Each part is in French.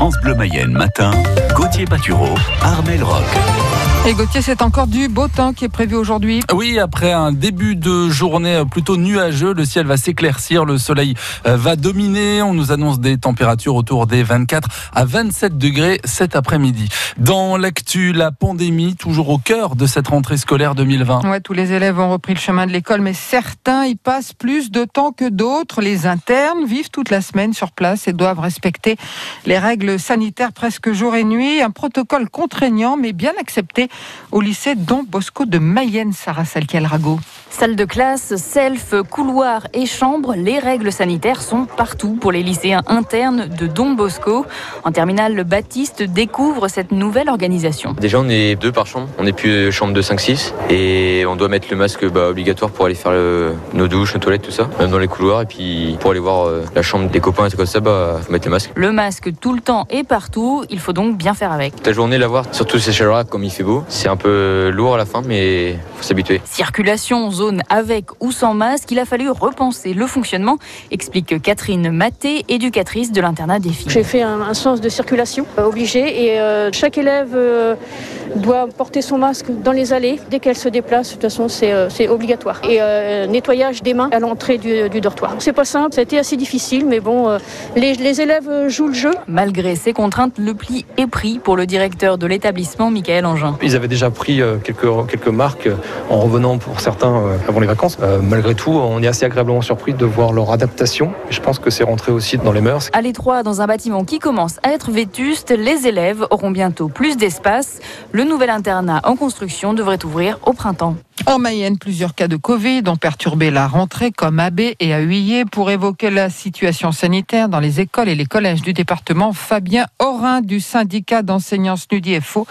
France Bleu Mayenne matin, Gauthier Patureau, Armel Rock. Et Gauthier, c'est encore du beau temps qui est prévu aujourd'hui. Oui, après un début de journée plutôt nuageux, le ciel va s'éclaircir, le soleil euh, va dominer. On nous annonce des températures autour des 24 à 27 degrés cet après-midi. Dans l'actu, la pandémie, toujours au cœur de cette rentrée scolaire 2020. Ouais, tous les élèves ont repris le chemin de l'école, mais certains y passent plus de temps que d'autres. Les internes vivent toute la semaine sur place et doivent respecter les règles sanitaires presque jour et nuit. Un protocole contraignant, mais bien accepté au lycée Don Bosco de Mayenne, Sarah Salkiel-Rago. Salle de classe, self, couloir et chambre, les règles sanitaires sont partout pour les lycéens internes de Don Bosco. En terminale, le Baptiste découvre cette nouvelle organisation. Déjà, on est deux par chambre, on n'est plus chambre de 5-6 et on doit mettre le masque bah, obligatoire pour aller faire nos douches, nos toilettes, tout ça, même dans les couloirs. Et puis pour aller voir euh, la chambre des copains et tout comme ça, bah, faut mettre le masque. Le masque tout le temps et partout, il faut donc bien faire avec. Ta journée, l'avoir, surtout ces chaleurs comme il fait beau, c'est un peu lourd à la fin, mais faut s'habituer. Circulation, zone avec ou sans masque, il a fallu repenser le fonctionnement, explique Catherine Maté, éducatrice de l'internat des filles. J'ai fait un, sens de circulation euh, obligé et euh, chaque élève euh, doit porter son masque dans les allées dès qu'elle se déplace. De toute façon, c'est obligatoire. Et nettoyage des mains à l'entrée du, dortoir. C'est pas simple, ça a été assez difficile, mais bon, les, les, élèves jouent le jeu. Malgré ces contraintes, le pli est pris pour le directeur de l'établissement, Michael Angin. Ils avaient déjà pris quelques, quelques marques en revenant pour certains avant les vacances. Euh, malgré tout, on est assez agréablement surpris de voir leur adaptation. Je pense que c'est rentré aussi dans les mœurs. À l'étroit, dans un bâtiment qui commence à être vétuste, les élèves auront bientôt plus d'espace. Le nouvel internat en construction devrait ouvrir au printemps. En Mayenne, plusieurs cas de Covid ont perturbé la rentrée, comme B et à. Pour évoquer la situation sanitaire dans les écoles et les collèges du département, Fabien Orin du syndicat d'enseignants SNUDI-FO.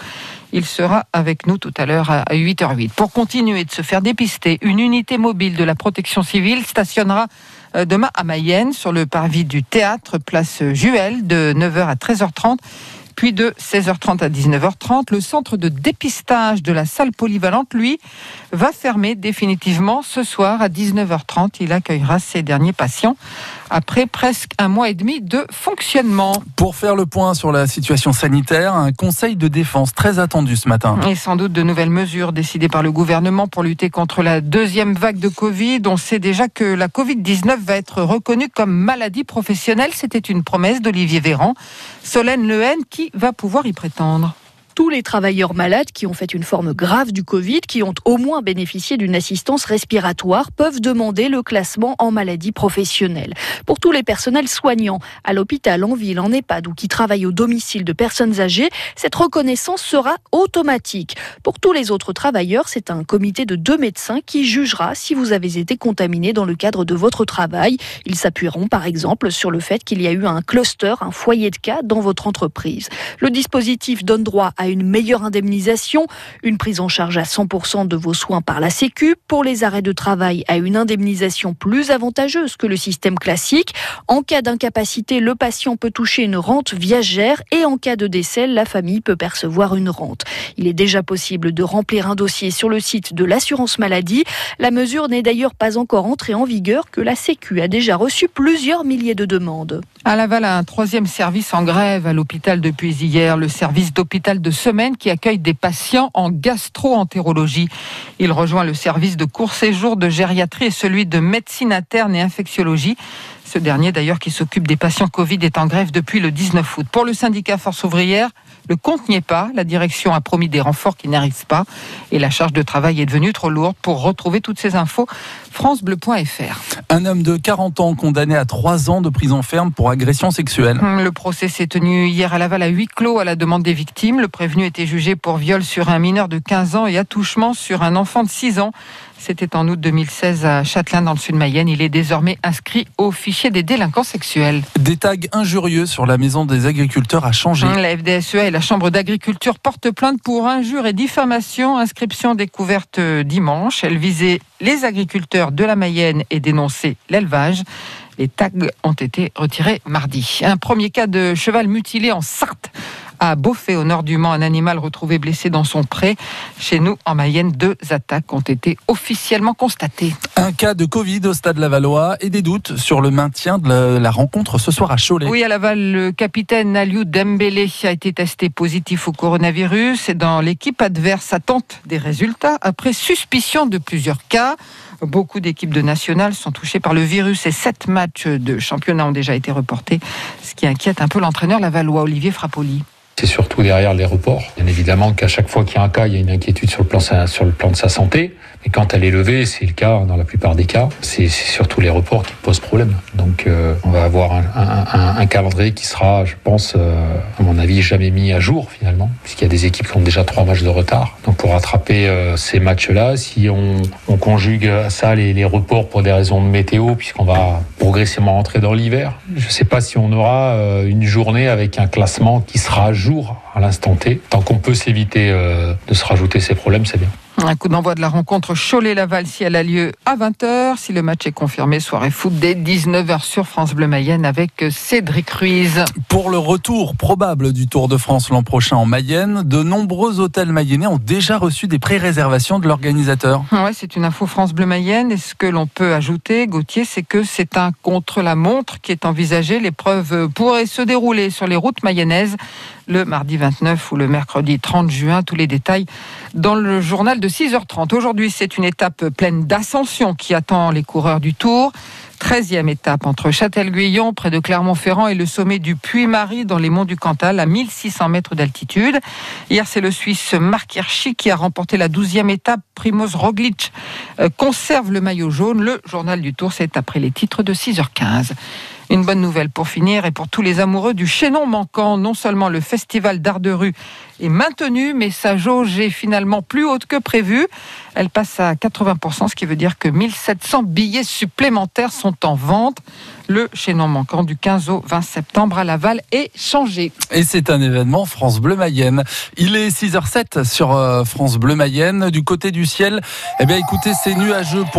Il sera avec nous tout à l'heure à 8h08. Pour continuer de se faire dépister, une unité mobile de la protection civile stationnera euh, demain à Mayenne sur le parvis du théâtre, place Juel, de 9h à 13h30 puis de 16h30 à 19h30, le centre de dépistage de la salle polyvalente, lui, va fermer définitivement ce soir à 19h30. Il accueillera ses derniers patients après presque un mois et demi de fonctionnement. Pour faire le point sur la situation sanitaire, un conseil de défense très attendu ce matin. Et sans doute de nouvelles mesures décidées par le gouvernement pour lutter contre la deuxième vague de Covid. On sait déjà que la Covid-19 va être reconnue comme maladie professionnelle. C'était une promesse d'Olivier Véran. Solène Lehen qui va pouvoir y prétendre tous les travailleurs malades qui ont fait une forme grave du Covid, qui ont au moins bénéficié d'une assistance respiratoire, peuvent demander le classement en maladie professionnelle. Pour tous les personnels soignants, à l'hôpital, en ville, en EHPAD ou qui travaillent au domicile de personnes âgées, cette reconnaissance sera automatique. Pour tous les autres travailleurs, c'est un comité de deux médecins qui jugera si vous avez été contaminé dans le cadre de votre travail. Ils s'appuieront par exemple sur le fait qu'il y a eu un cluster, un foyer de cas dans votre entreprise. Le dispositif donne droit à une meilleure indemnisation, une prise en charge à 100% de vos soins par la Sécu, pour les arrêts de travail à une indemnisation plus avantageuse que le système classique. En cas d'incapacité, le patient peut toucher une rente viagère et en cas de décès, la famille peut percevoir une rente. Il est déjà possible de remplir un dossier sur le site de l'assurance maladie. La mesure n'est d'ailleurs pas encore entrée en vigueur que la Sécu a déjà reçu plusieurs milliers de demandes. À Laval, un troisième service en grève à l'hôpital depuis hier, le service d'hôpital de semaine qui accueille des patients en gastro-entérologie. Il rejoint le service de court séjour de gériatrie et celui de médecine interne et infectiologie. Ce dernier, d'ailleurs, qui s'occupe des patients Covid, est en grève depuis le 19 août. Pour le syndicat Force ouvrière, le compte n'y est pas. La direction a promis des renforts qui n'arrivent pas. Et la charge de travail est devenue trop lourde. Pour retrouver toutes ces infos, francebleu.fr. Un homme de 40 ans condamné à 3 ans de prison ferme pour agression sexuelle. Le procès s'est tenu hier à Laval à huis clos à la demande des victimes. Le prévenu était jugé pour viol sur un mineur de 15 ans et attouchement sur un enfant de 6 ans. C'était en août 2016 à Châtelain dans le sud de Mayenne. Il est désormais inscrit au fichier des délinquants sexuels. Des tags injurieux sur la maison des agriculteurs a changé. La FDSEA et la Chambre d'agriculture portent plainte pour injures et diffamation. Inscription découverte dimanche. Elle visait les agriculteurs de la Mayenne et dénonçait l'élevage. Les tags ont été retirés mardi. Un premier cas de cheval mutilé en Sarthe À Beaufay, au nord du Mans, un animal retrouvé blessé dans son pré. Chez nous, en Mayenne, deux attaques ont été officiellement constatées. Un cas de Covid au stade Lavallois et des doutes sur le maintien de la rencontre ce soir à Cholet. Oui, à Laval, le capitaine Aliou Dembélé a été testé positif au coronavirus et dans l'équipe adverse attente des résultats après suspicion de plusieurs cas. Beaucoup d'équipes de nationales sont touchées par le virus et sept matchs de championnat ont déjà été reportés, ce qui inquiète un peu l'entraîneur lavallois Olivier Frappoli. C'est surtout derrière les reports. Bien évidemment qu'à chaque fois qu'il y a un cas, il y a une inquiétude sur le plan, de sa santé. Mais quand elle est levée, c'est le cas dans la plupart des cas. C'est surtout les reports qui posent problème. Donc euh, on va avoir un, calendrier qui sera, je pense, euh, à mon avis, jamais mis à jour finalement, puisqu'il y a des équipes qui ont déjà trois matchs de retard. Donc pour rattraper euh, ces matchs-là, si on, on, conjugue à ça les, les, reports pour des raisons de météo, puisqu'on va progressivement rentrer dans l'hiver, je ne sais pas si on aura une journée avec un classement qui sera à jour à l'instant T. Tant qu'on peut s'éviter euh, de se rajouter ces problèmes, c'est bien. Un coup d'envoi de la rencontre Cholet-Laval si elle a lieu à 20h. Si le match est confirmé, soirée foot dès 19h sur France Bleu Mayenne avec Cédric Ruiz. Pour le retour probable du Tour de France l'an prochain en Mayenne, de nombreux hôtels mayennais ont déjà reçu des pré-réservations de l'organisateur. Ouais, c'est une info France Bleu Mayenne. Et ce que l'on peut ajouter, Gauthier, c'est que c'est un contre-la-montre qui est envisagé. L'épreuve pourrait se dérouler sur les routes mayennaises le mardi 29 ou le mercredi 30 juin. Tous les détails dans le journal de 6h30. Aujourd'hui, c'est une étape pleine d'ascension qui attend les coureurs du Tour. 13e étape entre Châtel-Guyon, près de Clermont-Ferrand, et le sommet du Puy-Marie dans les monts du Cantal, à 1600 mètres d'altitude. Hier, c'est le Suisse Marc Hirschi qui a remporté la 12e étape. Primoz Roglic conserve le maillot jaune. Le journal du Tour, c'est après les titres de 6h15. Une bonne nouvelle pour finir et pour tous les amoureux du chaînon manquant. Non seulement le festival d'art de rue est maintenu, mais sa jauge est finalement plus haute que prévu. Elle passe à 80%, ce qui veut dire que 1700 billets supplémentaires sont en vente. Le chaînon manquant du 15 au 20 septembre à Laval est changé. Et c'est un événement France Bleu Mayenne. Il est 6h07 sur France Bleu Mayenne. Du côté du ciel, eh bien écoutez, c'est nuageux. Pour